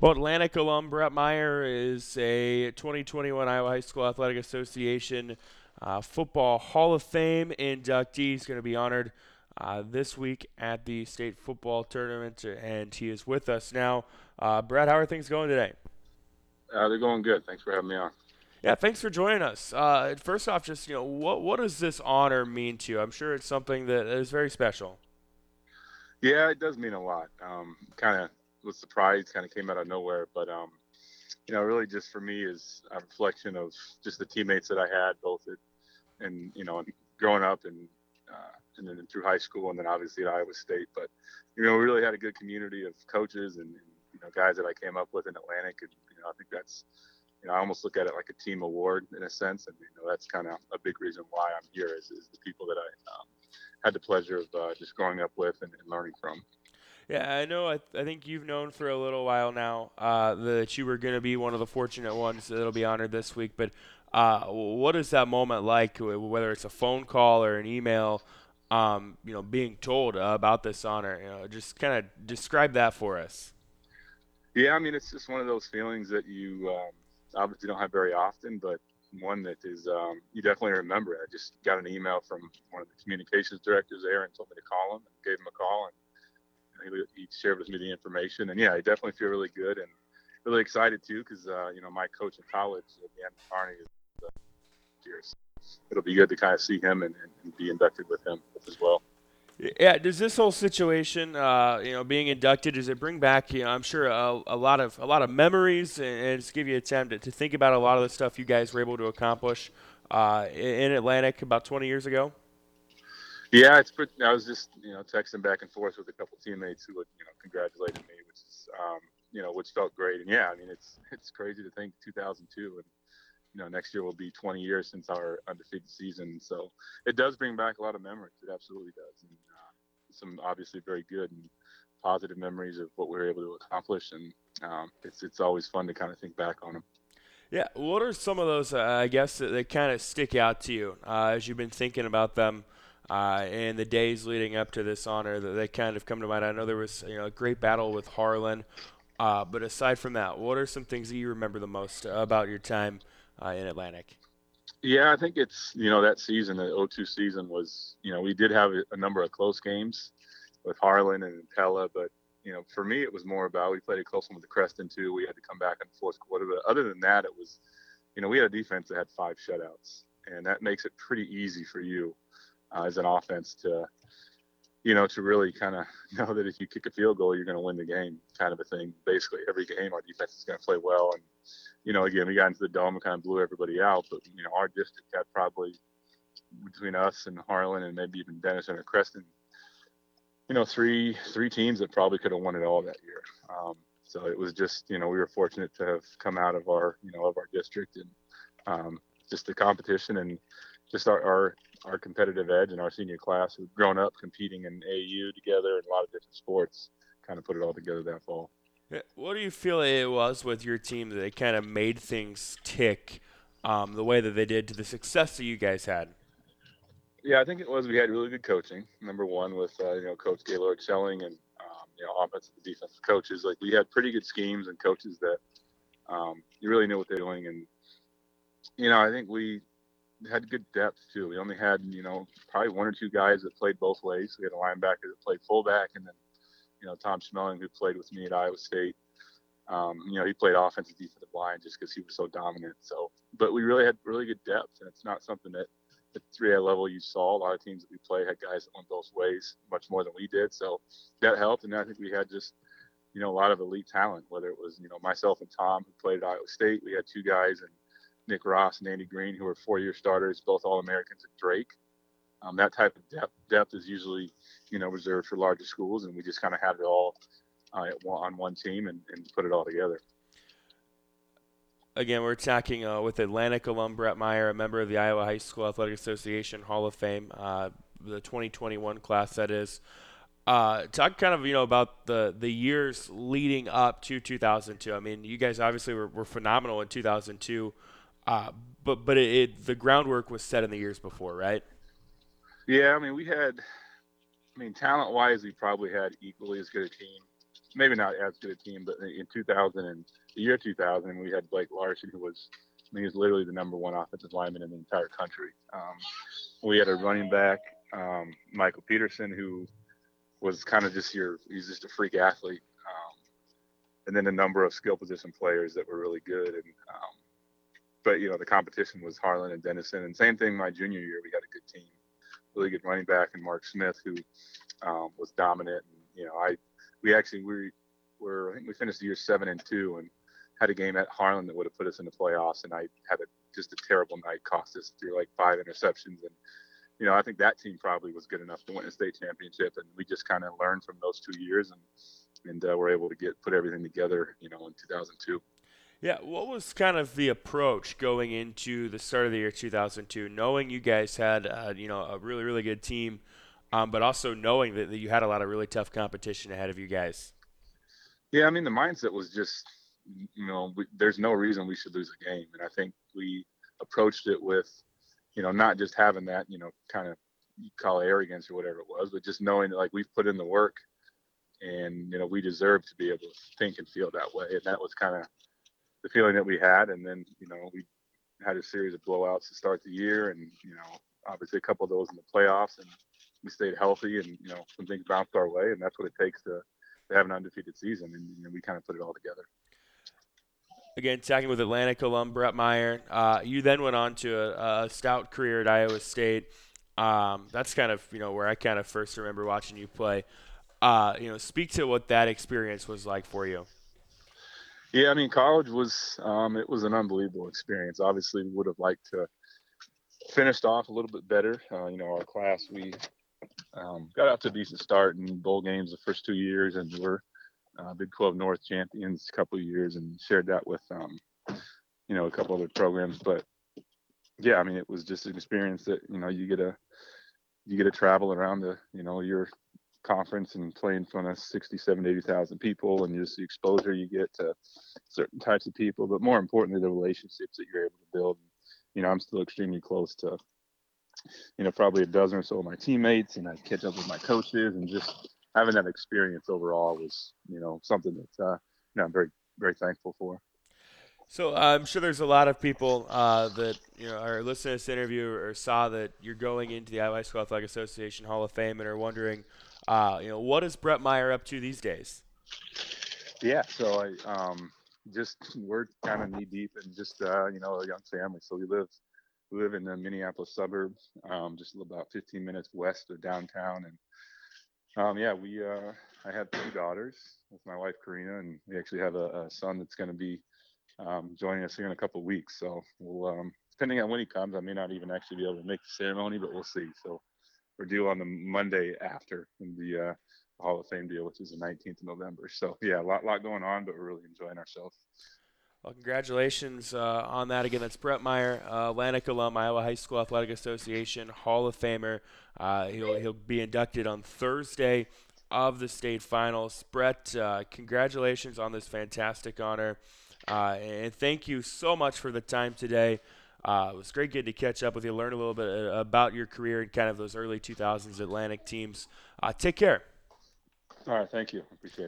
Well, Atlantic alum Bret Meyer is a 2021 Iowa High School Athletic Association uh, Football Hall of Fame inductee. He's going to be honored uh, this week at the state football tournament, and he is with us now. Uh, Bret, how are things going today? Uh, they're going good. Thanks for having me on. Yeah, thanks for joining us. Uh, first off, just you know, what what does this honor mean to you? I'm sure it's something that is very special. Yeah, it does mean a lot. Um, kind of was surprised, kind of came out of nowhere, but um, you know, really just for me is a reflection of just the teammates that I had, both at, and you know, growing up and uh, and then through high school, and then obviously at Iowa State. But you know, we really had a good community of coaches and, and you know guys that I came up with in Atlantic, and you know, I think that's you know, I almost look at it like a team award in a sense, and you know, that's kind of a big reason why I'm here is, is the people that I um, had the pleasure of uh, just growing up with and, and learning from. Yeah, I know. I, th- I think you've known for a little while now uh, that you were going to be one of the fortunate ones that'll be honored this week. But uh, what is that moment like, whether it's a phone call or an email? Um, you know, being told about this honor. You know, just kind of describe that for us. Yeah, I mean, it's just one of those feelings that you um, obviously don't have very often, but one that is um, you definitely remember. I just got an email from one of the communications directors there and told me to call him and gave him a call and he, he shared with me the information, and yeah, I definitely feel really good and really excited too, because uh, you know my coach in college, Dan McCarney, is uh, here. So it'll be good to kind of see him and, and be inducted with him as well. Yeah, does this whole situation, uh, you know, being inducted, does it bring back, you know, I'm sure a, a lot of a lot of memories, and, and just give you a time to, to, think about a lot of the stuff you guys were able to accomplish uh, in Atlantic about 20 years ago? Yeah, it's pretty. I was just you know texting back and forth with a couple teammates who you know congratulated me, which is um, you know which felt great. And yeah, I mean it's it's crazy to think 2002 and you know next year will be 20 years since our undefeated season. So it does bring back a lot of memories. It absolutely does, and uh, some obviously very good and positive memories of what we were able to accomplish. And um, it's it's always fun to kind of think back on them. Yeah, what are some of those uh, I guess that, that kind of stick out to you uh, as you've been thinking about them? Uh, in the days leading up to this honor that they kind of come to mind. I know there was you know a great battle with Harlan, uh, but aside from that, what are some things that you remember the most about your time uh, in Atlantic? Yeah, I think it's you know that season, the 0-2 season was you know we did have a number of close games with Harlan and Pella, but you know for me it was more about we played a close one with the Creston too. We had to come back in the fourth quarter, but other than that, it was you know we had a defense that had five shutouts, and that makes it pretty easy for you uh, as an offense to, you know, to really kind of know that if you kick a field goal, you're going to win the game, kind of a thing. Basically, every game our defense is going to play well, and you know, again, we got into the dome and kind of blew everybody out. But you know, our district had probably between us and Harlan and maybe even Denison or Creston, you know, three three teams that probably could have won it all that year. Um, so it was just, you know, we were fortunate to have come out of our, you know, of our district and um, just the competition and just our, our our competitive edge in our senior class who've grown up competing in AU together and a lot of different sports kind of put it all together that fall. What do you feel it was with your team that it kind of made things tick um, the way that they did to the success that you guys had? Yeah, I think it was we had really good coaching. Number one with uh, you know Coach Gaylord Schelling and um, you know offensive and defensive coaches. Like we had pretty good schemes and coaches that um, you really knew what they're doing. And you know I think we had good depth too. We only had you know probably one or two guys that played both ways. We had a linebacker that played fullback, and then you know Tom Schmeling who played with me at Iowa State. Um, you know he played offensive defensive line just because he was so dominant. So, but we really had really good depth, and it's not something that at the 3A level you saw. A lot of teams that we play had guys that went both ways, much more than we did. So that helped, and I think we had just you know a lot of elite talent. Whether it was you know myself and Tom who played at Iowa State, we had two guys and Nick Ross and Andy Green, who are four-year starters, both All-Americans at Drake. Um, that type of depth, depth is usually, you know, reserved for larger schools, and we just kind of had it all uh, on one team and, and, put it all together. Again, we're talking uh, with Atlantic alum Bret Meyer, a member of the Iowa High School Athletic Association Hall of Fame, uh, the 2021 class that is. Uh, talk kind of you know about the the years leading up to 2002. I mean, you guys obviously were, were phenomenal in 2002. Uh, but but it, it, the groundwork was set in the years before, right? Yeah, I mean we had, I mean talent wise, we probably had equally as good a team maybe not as good a team, but in 2000 and the year 2000, we had Blake Larson, who was I mean, he was literally the number one offensive lineman in the entire country. Um, we had a running back, um, Michael Peterson, who was kind of just your he's just a freak athlete. Um, and then a number of skill position players that were really good. And um, but you know the competition was Harlan and Denison, and same thing my junior year. We had a good team, really good running back, and Mark Smith, who um, was dominant. And you know I we actually we were I think we finished the year seven and two, and had a game at Harlan that would have put us in the playoffs, and I had a, just a terrible night, cost us through like five interceptions, and you know I think that team probably was good enough to win a state championship, and we just kind of learned from those two years, and and uh, we're able to get put everything together, you know, in 2002. Yeah, what was kind of the approach going into the start of the year 2002, knowing you guys had uh, you know a really really good team, um, but also knowing that, that you had a lot of really tough competition ahead of you guys. Yeah, I mean the mindset was just you know, we, there's no reason we should lose a game. And I think we approached it with, you know, not just having that, you know, kind of call it arrogance or whatever it was, but just knowing that like we've put in the work and, you know, we deserve to be able to think and feel that way. And that was kind of the feeling that we had. And then, you know, we had a series of blowouts to start the year and, you know, obviously a couple of those in the playoffs and we stayed healthy and, you know, some things bounced our way and that's what it takes to, to have an undefeated season. And, we kind of put it all together again, talking with Atlantic alum Bret Meyer. Uh, you then went on to a, a stout career at Iowa State. Um, that's kind of you know where I kind of first remember watching you play. Uh, you know, speak to what that experience was like for you. Yeah, I mean, college was um, it was an unbelievable experience. Obviously, we would have liked to finished off a little bit better. Uh, you know, our class we um, got out to a decent start in bowl games the first two years, and we're uh, Big 12 North champions a couple of years and shared that with, um, you know, a couple other programs. But yeah, I mean, it was just an experience that, you know, you get a you get to travel around the, you know, your conference and play in front of 60, 70, 80,000 people and just the exposure you get to certain types of people, but more importantly, the relationships that you're able to build. You know, I'm still extremely close to, you know, probably a dozen or so of my teammates and I catch up with my coaches and just, having that experience overall was, you know, something that uh, you know, I'm very, very thankful for. So uh, I'm sure there's a lot of people uh, that you know are listening to this interview or saw that you're going into the Iowa School Athletic Association Hall of Fame and are wondering, uh, you know, what is Bret Meyer up to these days? Yeah, so I um, just we're kind of knee deep in just uh, you know a young family. So we live we live in the Minneapolis suburbs, um, just about 15 minutes west of downtown, and um, yeah, we uh, I have two daughters with my wife Karina, and we actually have a, a son that's going to be um, joining us here in a couple weeks. So we'll, um, depending on when he comes, I may not even actually be able to make the ceremony, but we'll see. So we're due on the Monday after in the uh, Hall of Fame deal, which is the 19th of November. So yeah, a lot, lot going on, but we're really enjoying ourselves. Well, congratulations uh, on that. Again, that's Bret Meyer, uh, Atlantic alum, Iowa High School Athletic Association Hall of Famer. Uh, he'll, he'll be inducted on Thursday of the state finals. Bret, uh, congratulations on this fantastic honor. Uh, and thank you so much for the time today. Uh, it was great getting to catch up with you, learn a little bit about your career and kind of those early 2000s Atlantic teams. take care. All right. Thank you. Appreciate it.